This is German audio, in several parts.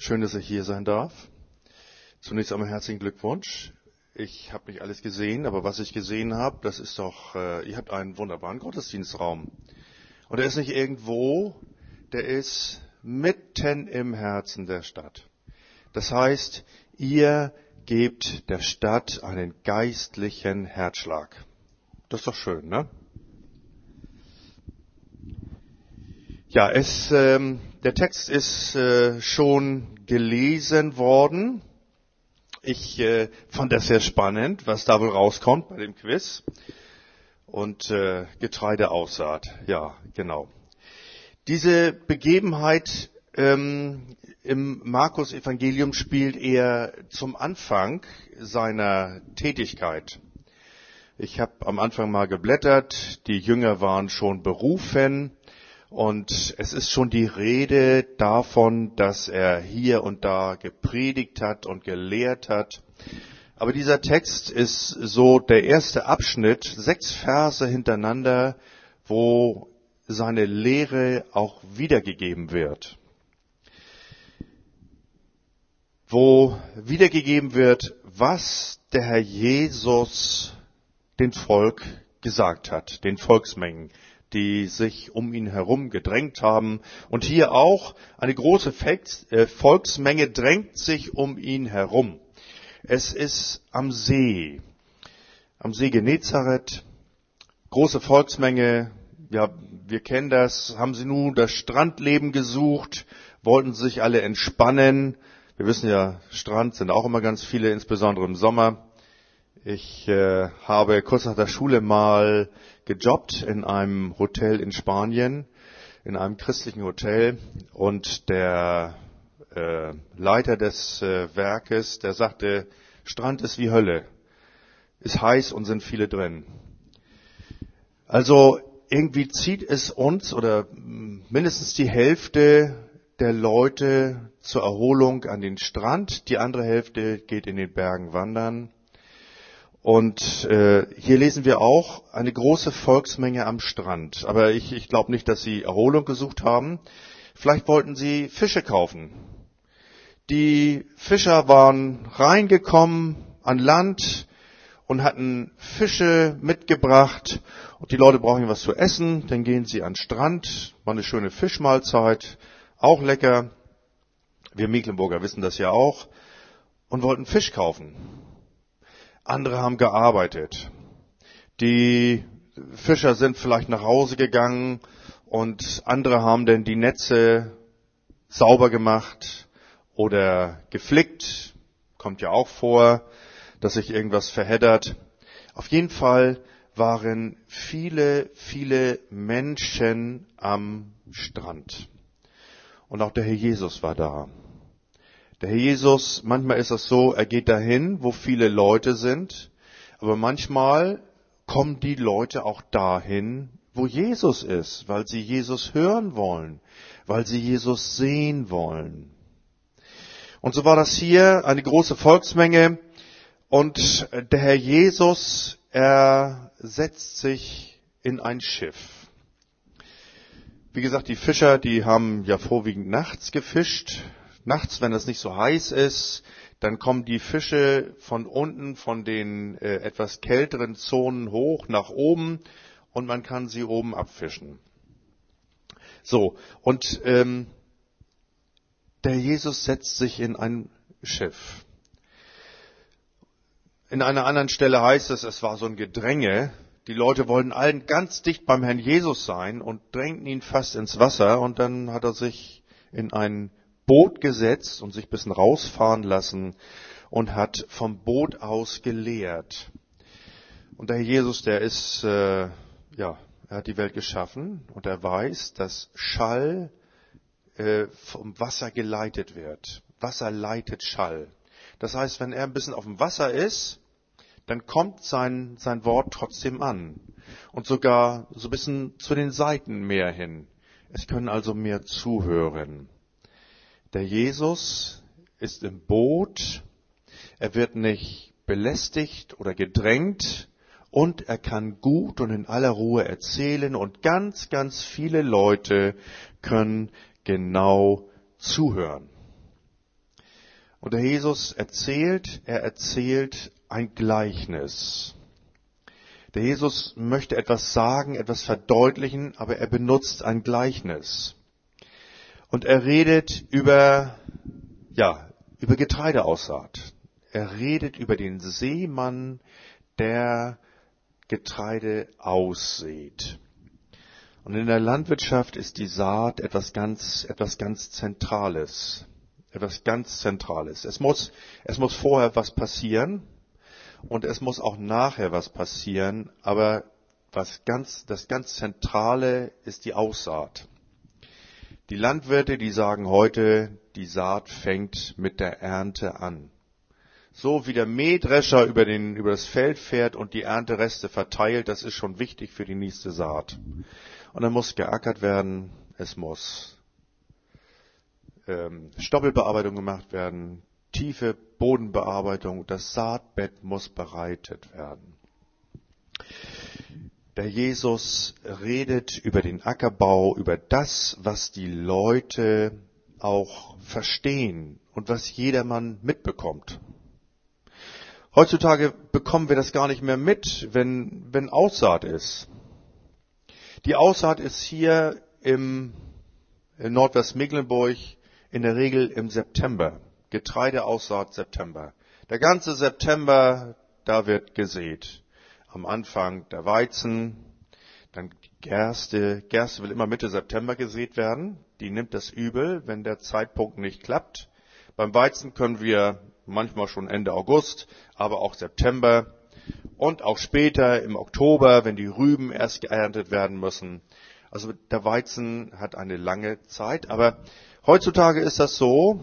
Schön, dass ich hier sein darf. Zunächst einmal herzlichen Glückwunsch. Ich habe nicht alles gesehen, aber was ich gesehen habe, das ist doch, äh, ihr habt einen wunderbaren Gottesdienstraum. Und er ist nicht irgendwo, der ist mitten im Herzen der Stadt. Das heißt, ihr gebt der Stadt einen geistlichen Herzschlag. Das ist doch schön, ne? Ja, es, ähm, der Text ist äh, schon gelesen worden. Ich äh, fand das sehr spannend, was da wohl rauskommt bei dem Quiz. Und äh, Getreideaussaat, ja, genau. Diese Begebenheit ähm, im Markus Evangelium spielt eher zum Anfang seiner Tätigkeit. Ich habe am Anfang mal geblättert, die Jünger waren schon berufen und es ist schon die Rede davon, dass er hier und da gepredigt hat und gelehrt hat. Aber dieser Text ist so der erste Abschnitt, sechs Verse hintereinander, wo seine Lehre auch wiedergegeben wird. Wo wiedergegeben wird, was der Herr Jesus den Volk gesagt hat, den Volksmengen die sich um ihn herum gedrängt haben. Und hier auch eine große äh, Volksmenge drängt sich um ihn herum. Es ist am See, am See Genezareth, große Volksmenge, ja, wir kennen das, haben sie nun das Strandleben gesucht, wollten sich alle entspannen. Wir wissen ja, Strand sind auch immer ganz viele, insbesondere im Sommer. Ich äh, habe kurz nach der Schule mal gejobbt in einem Hotel in Spanien, in einem christlichen Hotel und der äh, Leiter des äh, Werkes, der sagte, Strand ist wie Hölle, ist heiß und sind viele drin. Also irgendwie zieht es uns oder mindestens die Hälfte der Leute zur Erholung an den Strand, die andere Hälfte geht in den Bergen wandern. Und äh, hier lesen wir auch eine große Volksmenge am Strand. Aber ich, ich glaube nicht, dass sie Erholung gesucht haben. Vielleicht wollten sie Fische kaufen. Die Fischer waren reingekommen an Land und hatten Fische mitgebracht. Und die Leute brauchen was zu essen. Dann gehen sie an den Strand. War eine schöne Fischmahlzeit. Auch lecker. Wir Mecklenburger wissen das ja auch. Und wollten Fisch kaufen. Andere haben gearbeitet. Die Fischer sind vielleicht nach Hause gegangen und andere haben denn die Netze sauber gemacht oder geflickt. Kommt ja auch vor, dass sich irgendwas verheddert. Auf jeden Fall waren viele, viele Menschen am Strand. Und auch der Herr Jesus war da. Der Herr Jesus, manchmal ist es so, er geht dahin, wo viele Leute sind, aber manchmal kommen die Leute auch dahin, wo Jesus ist, weil sie Jesus hören wollen, weil sie Jesus sehen wollen. Und so war das hier eine große Volksmenge und der Herr Jesus, er setzt sich in ein Schiff. Wie gesagt, die Fischer, die haben ja vorwiegend nachts gefischt, nachts, wenn es nicht so heiß ist, dann kommen die Fische von unten, von den äh, etwas kälteren Zonen hoch nach oben und man kann sie oben abfischen. So, und ähm, der Jesus setzt sich in ein Schiff. In einer anderen Stelle heißt es, es war so ein Gedränge. Die Leute wollten allen ganz dicht beim Herrn Jesus sein und drängten ihn fast ins Wasser und dann hat er sich in ein Boot gesetzt und sich ein bisschen rausfahren lassen und hat vom Boot aus gelehrt. Und der Herr Jesus, der ist, äh, ja, er hat die Welt geschaffen und er weiß, dass Schall äh, vom Wasser geleitet wird. Wasser leitet Schall. Das heißt, wenn er ein bisschen auf dem Wasser ist, dann kommt sein, sein Wort trotzdem an. Und sogar so ein bisschen zu den Seiten mehr hin. Es können also mehr zuhören. Der Jesus ist im Boot, er wird nicht belästigt oder gedrängt und er kann gut und in aller Ruhe erzählen und ganz, ganz viele Leute können genau zuhören. Und der Jesus erzählt, er erzählt ein Gleichnis. Der Jesus möchte etwas sagen, etwas verdeutlichen, aber er benutzt ein Gleichnis. Und er redet über, ja, über Getreideaussaat. Er redet über den Seemann, der Getreide aussät. Und in der Landwirtschaft ist die Saat etwas ganz, etwas ganz Zentrales. Etwas ganz Zentrales. Es muss, es muss vorher was passieren und es muss auch nachher was passieren, aber was ganz, das ganz Zentrale ist die Aussaat. Die Landwirte, die sagen heute, die Saat fängt mit der Ernte an. So wie der Mähdrescher über, den, über das Feld fährt und die Erntereste verteilt, das ist schon wichtig für die nächste Saat. Und dann muss geackert werden, es muss ähm, Stoppelbearbeitung gemacht werden, tiefe Bodenbearbeitung, das Saatbett muss bereitet werden. Der Jesus redet über den Ackerbau, über das, was die Leute auch verstehen und was jedermann mitbekommt. Heutzutage bekommen wir das gar nicht mehr mit, wenn, wenn Aussaat ist. Die Aussaat ist hier im Nordwestmecklenburg in der Regel im September. Getreideaussaat September. Der ganze September, da wird gesät. Am Anfang der Weizen, dann Gerste. Gerste will immer Mitte September gesät werden. Die nimmt das übel, wenn der Zeitpunkt nicht klappt. Beim Weizen können wir manchmal schon Ende August, aber auch September und auch später im Oktober, wenn die Rüben erst geerntet werden müssen. Also der Weizen hat eine lange Zeit, aber heutzutage ist das so,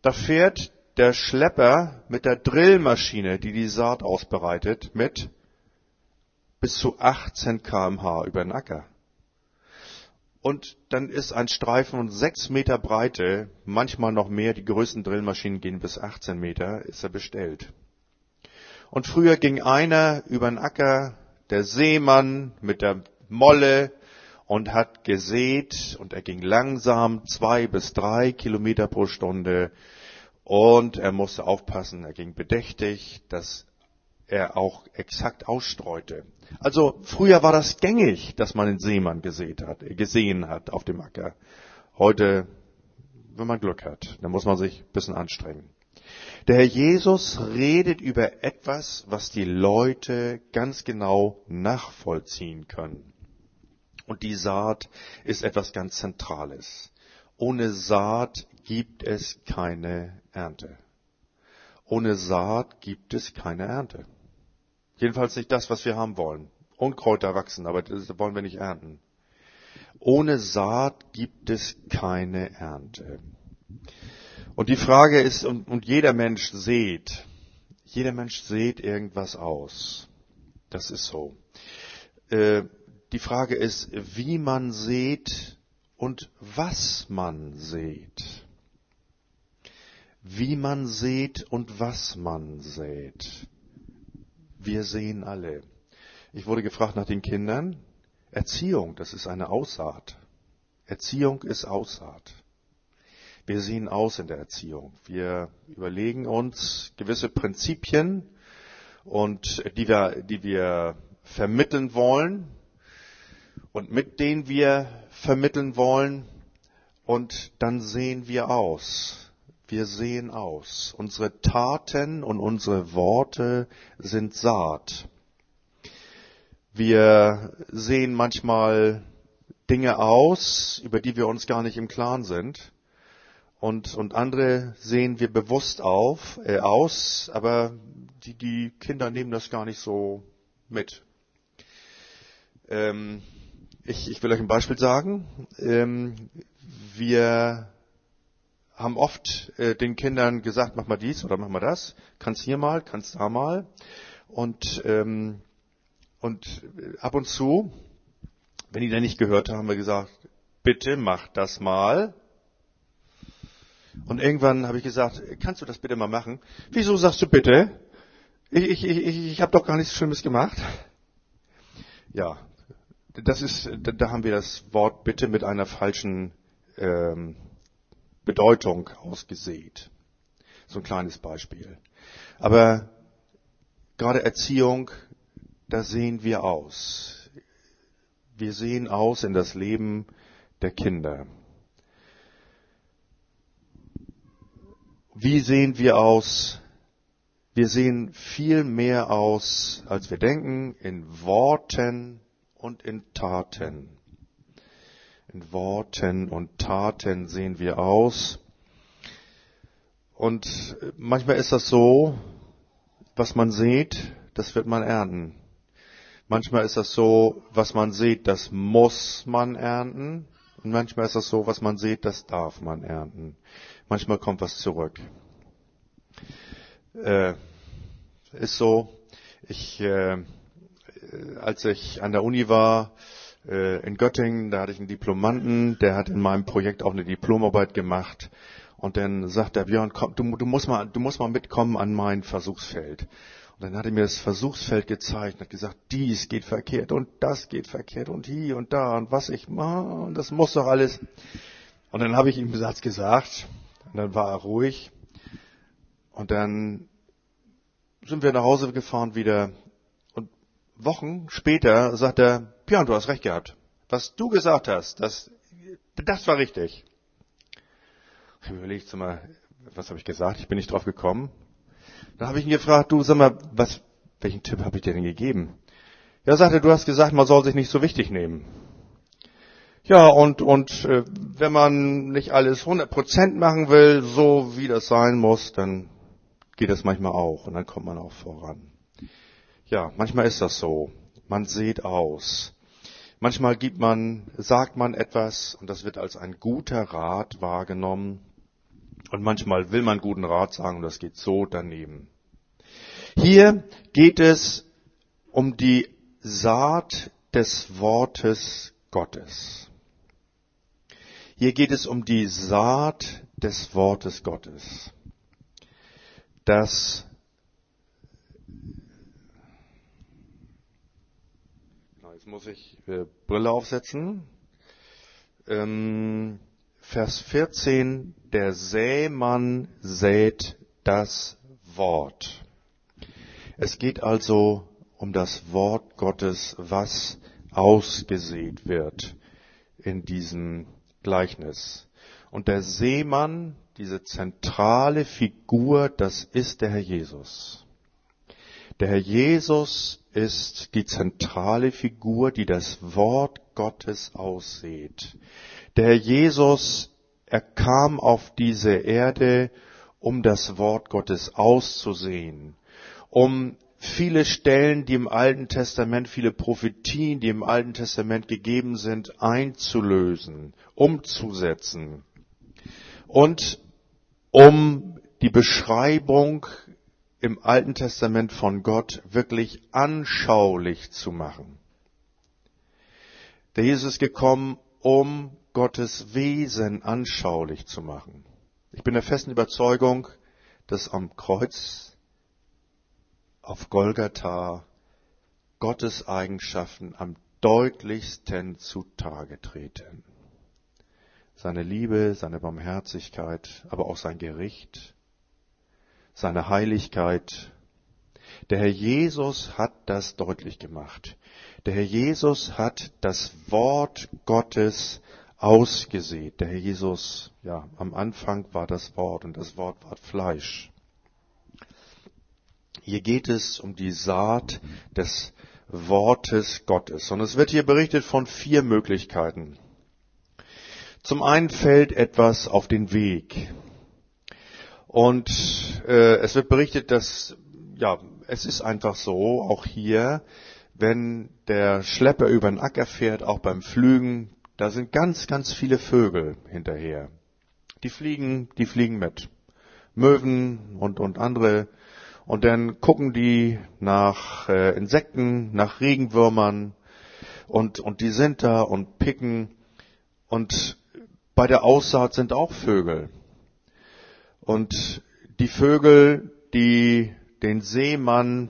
da fährt der Schlepper mit der Drillmaschine, die die Saat ausbereitet, mit bis zu 18 kmh über den Acker. Und dann ist ein Streifen von 6 Meter Breite, manchmal noch mehr, die größten Drillmaschinen gehen bis 18 Meter, ist er bestellt. Und früher ging einer über den Acker, der Seemann mit der Molle und hat gesät und er ging langsam zwei bis drei Kilometer pro Stunde und er musste aufpassen, er ging bedächtig, dass er auch exakt ausstreute. Also früher war das gängig, dass man einen Seemann gesehen hat, gesehen hat auf dem Acker. Heute, wenn man Glück hat, dann muss man sich ein bisschen anstrengen. Der Herr Jesus redet über etwas, was die Leute ganz genau nachvollziehen können. Und die Saat ist etwas ganz Zentrales. Ohne Saat gibt es keine Ernte. Ohne Saat gibt es keine Ernte. Jedenfalls nicht das, was wir haben wollen. Unkräuter wachsen, aber das wollen wir nicht ernten. Ohne Saat gibt es keine Ernte. Und die Frage ist, und, und jeder Mensch sieht, jeder Mensch sieht irgendwas aus. Das ist so. Äh, die Frage ist, wie man sieht und was man sieht. Wie man sieht und was man sieht. Wir sehen alle. Ich wurde gefragt nach den Kindern. Erziehung, das ist eine Aussaat. Erziehung ist Aussaat. Wir sehen aus in der Erziehung. Wir überlegen uns gewisse Prinzipien und die wir, die wir vermitteln wollen und mit denen wir vermitteln wollen und dann sehen wir aus. Wir sehen aus. Unsere Taten und unsere Worte sind Saat. Wir sehen manchmal Dinge aus, über die wir uns gar nicht im Klaren sind und, und andere sehen wir bewusst auf, äh, aus, aber die, die Kinder nehmen das gar nicht so mit. Ähm, ich, ich will euch ein Beispiel sagen. Ähm, wir haben oft äh, den Kindern gesagt, mach mal dies oder mach mal das, kannst hier mal, kannst da mal. Und, ähm, und ab und zu, wenn die dann nicht gehört haben, haben wir gesagt, bitte mach das mal. Und irgendwann habe ich gesagt, kannst du das bitte mal machen? Wieso sagst du bitte? Ich, ich, ich, ich habe doch gar nichts Schlimmes gemacht. Ja, das ist, da haben wir das Wort bitte mit einer falschen ähm, Bedeutung ausgesät. So ein kleines Beispiel. Aber gerade Erziehung, da sehen wir aus. Wir sehen aus in das Leben der Kinder. Wie sehen wir aus? Wir sehen viel mehr aus, als wir denken, in Worten und in Taten. In Worten und Taten sehen wir aus. Und manchmal ist das so, was man sieht, das wird man ernten. Manchmal ist das so, was man sieht, das muss man ernten. Und manchmal ist das so, was man sieht, das darf man ernten. Manchmal kommt was zurück. Äh, ist so, ich, äh, als ich an der Uni war, in Göttingen, da hatte ich einen Diplomanten, der hat in meinem Projekt auch eine Diplomarbeit gemacht. Und dann sagt der Björn, komm, du, du, musst mal, du musst mal mitkommen an mein Versuchsfeld. Und dann hat er mir das Versuchsfeld gezeigt und hat gesagt, dies geht verkehrt und das geht verkehrt und hier und da und was ich mache, das muss doch alles. Und dann habe ich ihm einen Satz gesagt und dann war er ruhig. Und dann sind wir nach Hause gefahren wieder. Und Wochen später sagt er, Björn, du hast recht gehabt. Was du gesagt hast, das, das war richtig. Ich überlege mal, was habe ich gesagt? Ich bin nicht drauf gekommen. Dann habe ich ihn gefragt, du sag mal, was, welchen Tipp habe ich dir denn gegeben? Ja, sagte, du hast gesagt, man soll sich nicht so wichtig nehmen. Ja, und, und äh, wenn man nicht alles 100% machen will, so wie das sein muss, dann geht das manchmal auch und dann kommt man auch voran. Ja, manchmal ist das so. Man sieht aus. Manchmal gibt man, sagt man etwas und das wird als ein guter Rat wahrgenommen. Und manchmal will man guten Rat sagen und das geht so daneben. Hier geht es um die Saat des Wortes Gottes. Hier geht es um die Saat des Wortes Gottes. Das Jetzt muss ich äh, Brille aufsetzen. Ähm, Vers 14, der Sämann sät das Wort. Es geht also um das Wort Gottes, was ausgesät wird in diesem Gleichnis. Und der Seemann, diese zentrale Figur, das ist der Herr Jesus. Der Herr Jesus ist die zentrale Figur, die das Wort Gottes aussät. Der Herr Jesus, er kam auf diese Erde, um das Wort Gottes auszusehen, um viele Stellen, die im Alten Testament, viele Prophetien, die im Alten Testament gegeben sind, einzulösen, umzusetzen und um die Beschreibung im Alten Testament von Gott wirklich anschaulich zu machen. Der Jesus ist gekommen, um Gottes Wesen anschaulich zu machen. Ich bin der festen Überzeugung, dass am Kreuz auf Golgatha Gottes Eigenschaften am deutlichsten zutage treten. Seine Liebe, seine Barmherzigkeit, aber auch sein Gericht, seine Heiligkeit. Der Herr Jesus hat das deutlich gemacht. Der Herr Jesus hat das Wort Gottes ausgesät. Der Herr Jesus, ja, am Anfang war das Wort und das Wort war Fleisch. Hier geht es um die Saat des Wortes Gottes. Und es wird hier berichtet von vier Möglichkeiten. Zum einen fällt etwas auf den Weg. Und äh, es wird berichtet, dass, ja, es ist einfach so, auch hier, wenn der Schlepper über den Acker fährt, auch beim Flügen, da sind ganz, ganz viele Vögel hinterher. Die fliegen, die fliegen mit. Möwen und, und andere. Und dann gucken die nach äh, Insekten, nach Regenwürmern. Und, und die sind da und picken. Und bei der Aussaat sind auch Vögel. Und die Vögel, die den Seemann,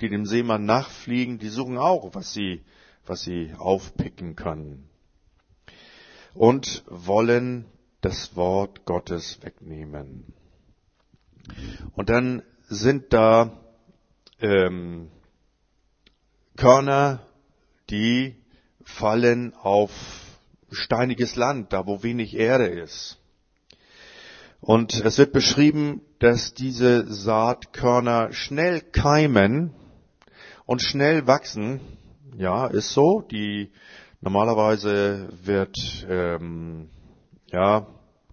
die dem Seemann nachfliegen, die suchen auch, was sie, was sie aufpicken können und wollen das Wort Gottes wegnehmen. Und dann sind da ähm, Körner, die fallen auf steiniges Land, da wo wenig Erde ist. Und es wird beschrieben, dass diese Saatkörner schnell keimen und schnell wachsen. Ja, ist so. Die normalerweise wird ähm, ja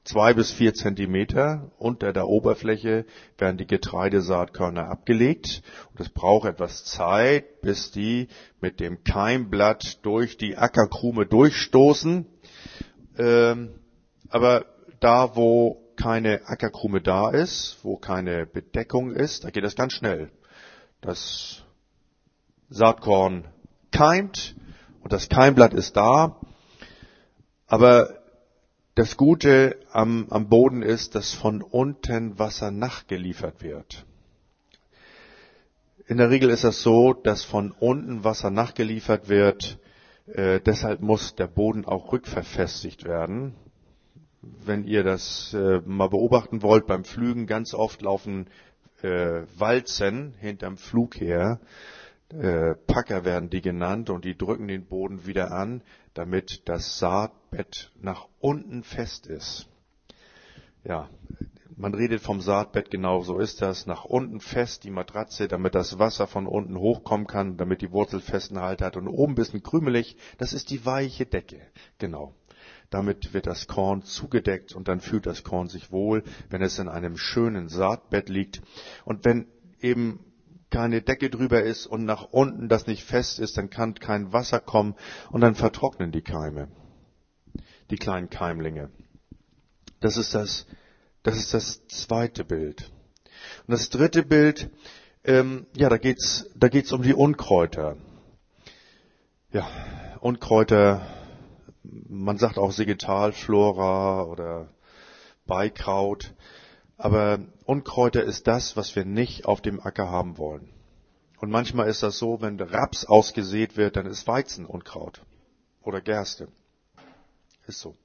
zwei bis vier Zentimeter unter der Oberfläche werden die Getreidesaatkörner abgelegt. Und es braucht etwas Zeit, bis die mit dem Keimblatt durch die Ackerkrume durchstoßen. Ähm, aber da, wo keine Ackerkrume da ist, wo keine Bedeckung ist, da geht das ganz schnell. Das Saatkorn keimt und das Keimblatt ist da, aber das Gute am, am Boden ist, dass von unten Wasser nachgeliefert wird. In der Regel ist es so, dass von unten Wasser nachgeliefert wird. Äh, deshalb muss der Boden auch rückverfestigt werden. Wenn ihr das äh, mal beobachten wollt beim Flügen, ganz oft laufen äh, Walzen hinterm Flug her. Äh, Packer werden die genannt und die drücken den Boden wieder an, damit das Saatbett nach unten fest ist. Ja, man redet vom Saatbett, genau so ist das, nach unten fest, die Matratze, damit das Wasser von unten hochkommen kann, damit die Wurzel festen Halt hat und oben bisschen krümelig, das ist die weiche Decke, genau. Damit wird das Korn zugedeckt und dann fühlt das Korn sich wohl, wenn es in einem schönen Saatbett liegt. Und wenn eben keine Decke drüber ist und nach unten das nicht fest ist, dann kann kein Wasser kommen und dann vertrocknen die Keime, die kleinen Keimlinge. Das ist das, das ist das zweite Bild. Und das dritte Bild, ähm, ja, da geht's, da geht's um die Unkräuter. Ja, Unkräuter, man sagt auch Vegetalflora oder Beikraut. Aber Unkräuter ist das, was wir nicht auf dem Acker haben wollen. Und manchmal ist das so, wenn Raps ausgesät wird, dann ist Weizen Unkraut. Oder Gerste. Ist so.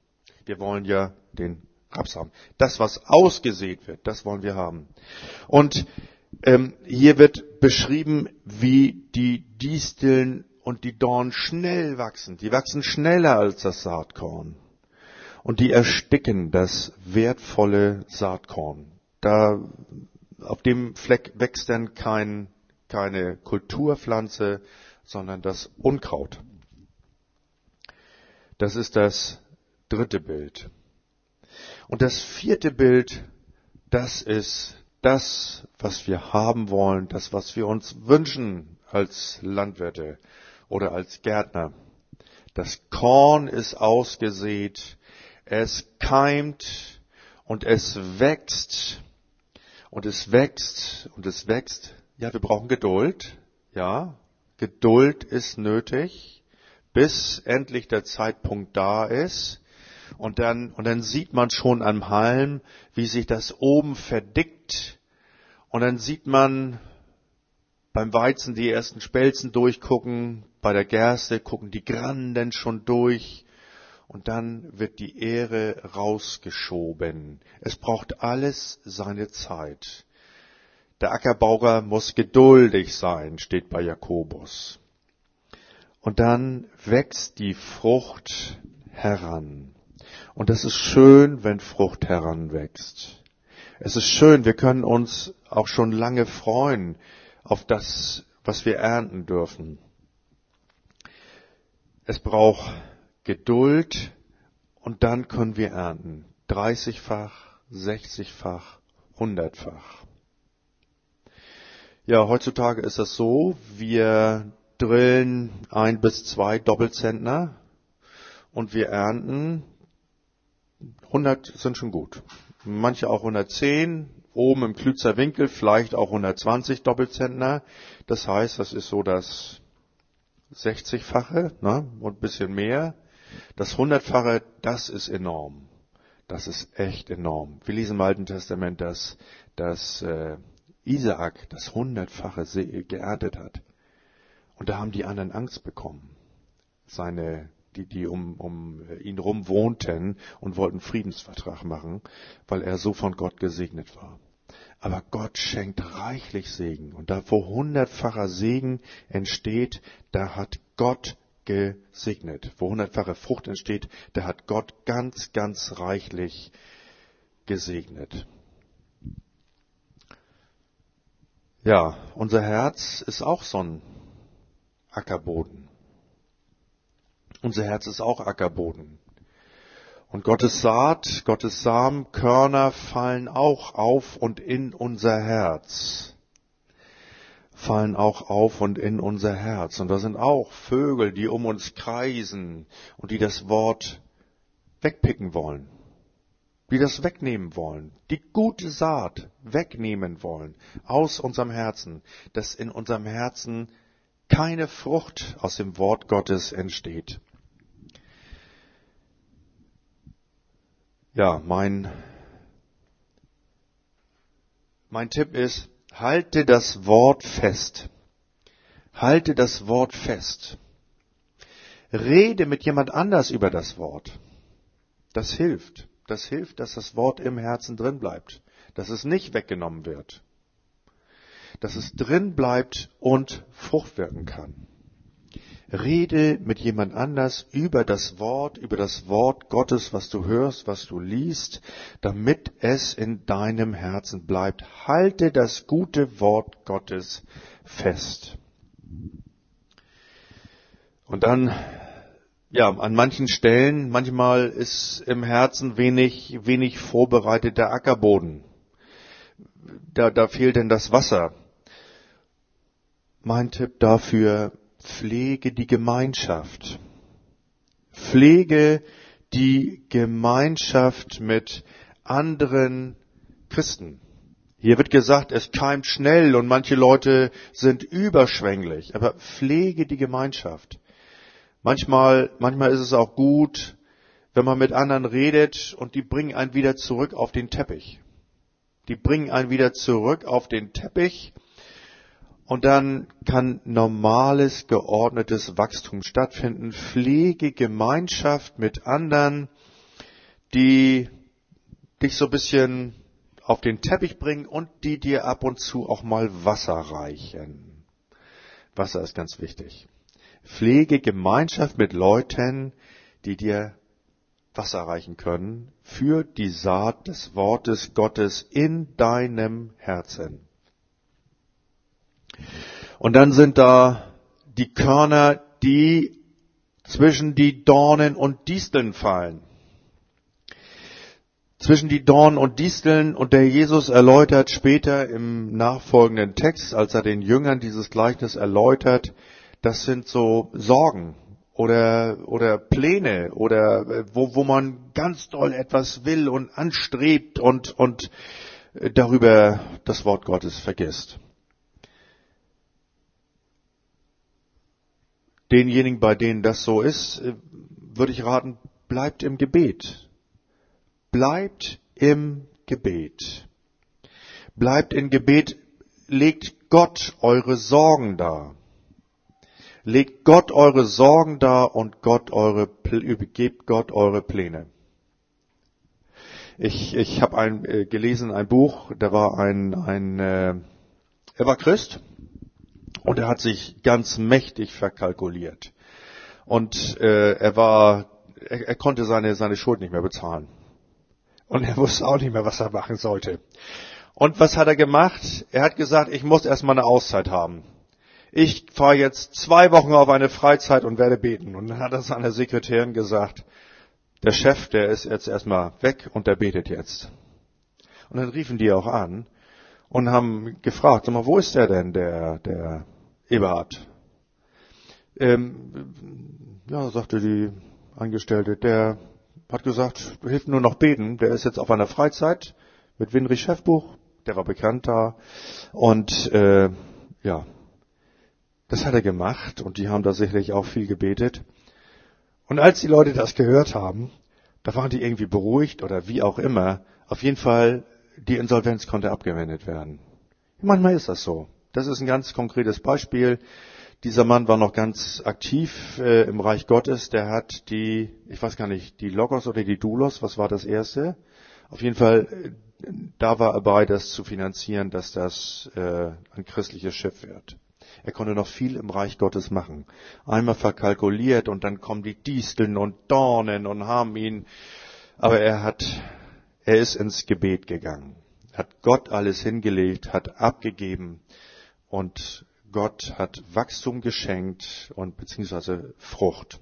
Wir wollen ja den Raps haben. Das, was ausgesät wird, das wollen wir haben. Und ähm, hier wird beschrieben, wie die Disteln und die Dornen schnell wachsen. Die wachsen schneller als das Saatkorn und die ersticken das wertvolle Saatkorn. Da auf dem Fleck wächst dann kein, keine Kulturpflanze, sondern das Unkraut. Das ist das dritte Bild. Und das vierte Bild, das ist das, was wir haben wollen, das, was wir uns wünschen als Landwirte oder als Gärtner. Das Korn ist ausgesät, es keimt und es wächst und es wächst und es wächst. Ja, wir brauchen Geduld. Ja, Geduld ist nötig, bis endlich der Zeitpunkt da ist. Und dann, und dann sieht man schon am Halm, wie sich das oben verdickt. Und dann sieht man beim Weizen die ersten Spelzen durchgucken, bei der Gerste gucken die Granden schon durch und dann wird die Ehre rausgeschoben. Es braucht alles seine Zeit. Der Ackerbauer muss geduldig sein, steht bei Jakobus. Und dann wächst die Frucht heran. Und es ist schön, wenn Frucht heranwächst. Es ist schön, wir können uns auch schon lange freuen auf das, was wir ernten dürfen. Es braucht Geduld und dann können wir ernten. 30-fach, 60-fach, 100-fach. Ja, heutzutage ist das so, wir drillen ein bis zwei Doppelzentner und wir ernten 100 sind schon gut. Manche auch 110, oben im Klützer Winkel vielleicht auch 120 Doppelzentner. Das heißt, das ist so das 60-fache ne, und ein bisschen mehr. Das Hundertfache, das ist enorm. Das ist echt enorm. Wir lesen im Alten Testament, dass, dass äh, Isaak das Hundertfache geerntet hat. Und da haben die anderen Angst bekommen. Seine, die, die um, um ihn rum wohnten und wollten Friedensvertrag machen, weil er so von Gott gesegnet war. Aber Gott schenkt reichlich Segen. Und da wo hundertfacher Segen entsteht, da hat Gott gesegnet. Wo hundertfache Frucht entsteht, da hat Gott ganz, ganz reichlich gesegnet. Ja, unser Herz ist auch so ein Ackerboden. Unser Herz ist auch Ackerboden. Und Gottes Saat, Gottes Samenkörner fallen auch auf und in unser Herz. Fallen auch auf und in unser Herz. Und da sind auch Vögel, die um uns kreisen und die das Wort wegpicken wollen. Die das wegnehmen wollen. Die gute Saat wegnehmen wollen aus unserem Herzen. Dass in unserem Herzen keine Frucht aus dem Wort Gottes entsteht. Ja, mein, mein Tipp ist, halte das Wort fest. Halte das Wort fest. Rede mit jemand anders über das Wort. Das hilft. Das hilft, dass das Wort im Herzen drin bleibt. Dass es nicht weggenommen wird. Dass es drin bleibt und Frucht wirken kann. Rede mit jemand anders über das Wort, über das Wort Gottes, was du hörst, was du liest, damit es in deinem Herzen bleibt. Halte das gute Wort Gottes fest. Und dann, ja, an manchen Stellen, manchmal ist im Herzen wenig, wenig vorbereiteter Ackerboden. Da, da fehlt denn das Wasser. Mein Tipp dafür, Pflege die Gemeinschaft. Pflege die Gemeinschaft mit anderen Christen. Hier wird gesagt, es keimt schnell und manche Leute sind überschwänglich, aber pflege die Gemeinschaft. Manchmal, manchmal ist es auch gut, wenn man mit anderen redet und die bringen einen wieder zurück auf den Teppich. Die bringen einen wieder zurück auf den Teppich und dann kann normales, geordnetes Wachstum stattfinden. Pflege Gemeinschaft mit anderen, die dich so ein bisschen auf den Teppich bringen und die dir ab und zu auch mal Wasser reichen. Wasser ist ganz wichtig. Pflege Gemeinschaft mit Leuten, die dir Wasser reichen können für die Saat des Wortes Gottes in deinem Herzen. Und dann sind da die Körner, die zwischen die Dornen und Disteln fallen. Zwischen die Dornen und Disteln und der Jesus erläutert später im nachfolgenden Text, als er den Jüngern dieses Gleichnis erläutert, das sind so Sorgen oder, oder Pläne oder wo, wo man ganz doll etwas will und anstrebt und, und darüber das Wort Gottes vergisst. Denjenigen, bei denen das so ist, äh, würde ich raten, bleibt im Gebet. Bleibt im Gebet. Bleibt im Gebet, legt Gott eure Sorgen dar. Legt Gott eure Sorgen dar und Gott eure, übergebt Gott eure Pläne. Ich, ich habe ein, äh, gelesen ein Buch, da war ein, ein äh, er war Christ und er hat sich ganz mächtig verkalkuliert. Und äh, er war, er, er konnte seine, seine Schuld nicht mehr bezahlen. Und er wusste auch nicht mehr, was er machen sollte. Und was hat er gemacht? Er hat gesagt, ich muss erstmal eine Auszeit haben. Ich fahre jetzt zwei Wochen auf eine Freizeit und werde beten. Und dann hat er seiner Sekretärin gesagt, der Chef, der ist jetzt erstmal weg und der betet jetzt. Und dann riefen die auch an und haben gefragt, sag mal, wo ist der denn, der, der Eberhard? Ähm, ja, sagte die Angestellte, der hat gesagt, hilft nur noch beten, der ist jetzt auf einer Freizeit mit Winrich Chefbuch, der war bekannt da und äh, ja, das hat er gemacht und die haben da sicherlich auch viel gebetet. Und als die Leute das gehört haben, da waren die irgendwie beruhigt oder wie auch immer. Auf jeden Fall die Insolvenz konnte abgewendet werden. Manchmal ist das so. Das ist ein ganz konkretes Beispiel. Dieser Mann war noch ganz aktiv äh, im Reich Gottes. Der hat die, ich weiß gar nicht, die Logos oder die Doulos, was war das erste? Auf jeden Fall da war er bereit, das zu finanzieren, dass das äh, ein christliches Schiff wird. Er konnte noch viel im Reich Gottes machen. Einmal verkalkuliert und dann kommen die Disteln und Dornen und haben ihn. Aber er hat, er ist ins Gebet gegangen, hat Gott alles hingelegt, hat abgegeben und Gott hat Wachstum geschenkt und beziehungsweise Frucht.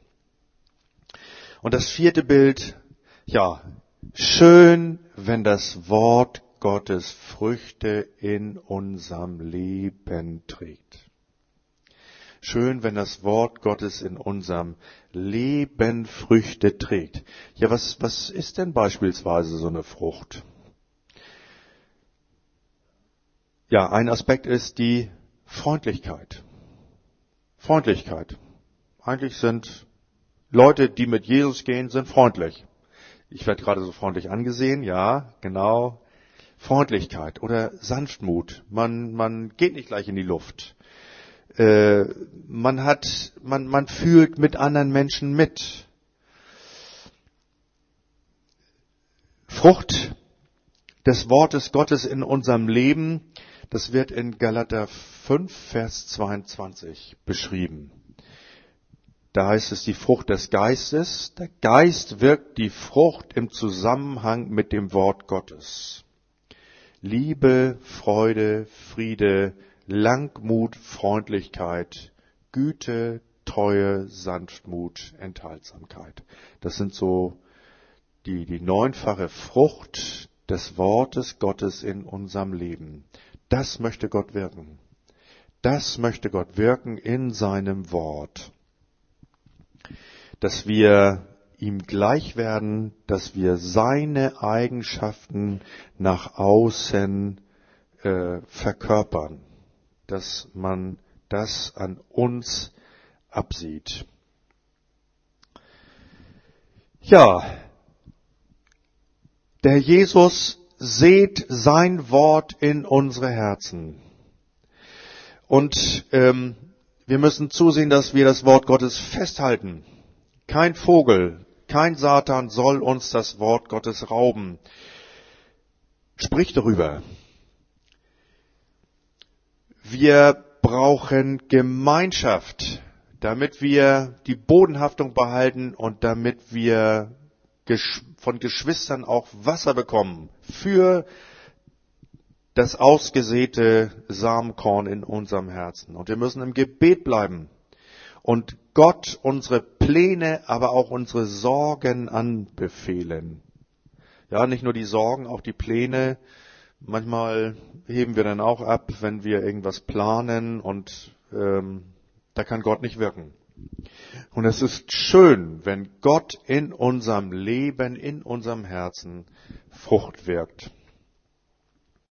Und das vierte Bild, ja, schön, wenn das Wort Gottes Früchte in unserem Leben trägt. Schön, wenn das Wort Gottes in unserem Leben Früchte trägt. Ja, was, was ist denn beispielsweise so eine Frucht? Ja, ein Aspekt ist die Freundlichkeit. Freundlichkeit. Eigentlich sind Leute, die mit Jesus gehen, sind freundlich. Ich werde gerade so freundlich angesehen, ja, genau. Freundlichkeit oder Sanftmut. Man, man geht nicht gleich in die Luft. Äh, man hat, man, man fühlt mit anderen Menschen mit. Frucht des Wortes Gottes in unserem Leben das wird in Galater 5, Vers 22 beschrieben. Da heißt es die Frucht des Geistes. Der Geist wirkt die Frucht im Zusammenhang mit dem Wort Gottes. Liebe, Freude, Friede, Langmut, Freundlichkeit, Güte, Treue, Sanftmut, Enthaltsamkeit. Das sind so die, die neunfache Frucht des Wortes Gottes in unserem Leben. Das möchte Gott wirken. Das möchte Gott wirken in seinem Wort. Dass wir ihm gleich werden, dass wir seine Eigenschaften nach außen äh, verkörpern, dass man das an uns absieht. Ja, der Jesus seht sein Wort in unsere Herzen. Und ähm, wir müssen zusehen, dass wir das Wort Gottes festhalten. Kein Vogel, kein Satan soll uns das Wort Gottes rauben. Sprich darüber. Wir brauchen Gemeinschaft, damit wir die Bodenhaftung behalten und damit wir von Geschwistern auch Wasser bekommen für das ausgesäte Samenkorn in unserem Herzen. Und wir müssen im Gebet bleiben und Gott unsere Pläne, aber auch unsere Sorgen anbefehlen. Ja, nicht nur die Sorgen, auch die Pläne. Manchmal heben wir dann auch ab, wenn wir irgendwas planen und ähm, da kann Gott nicht wirken. Und es ist schön, wenn Gott in unserem Leben, in unserem Herzen Frucht wirkt.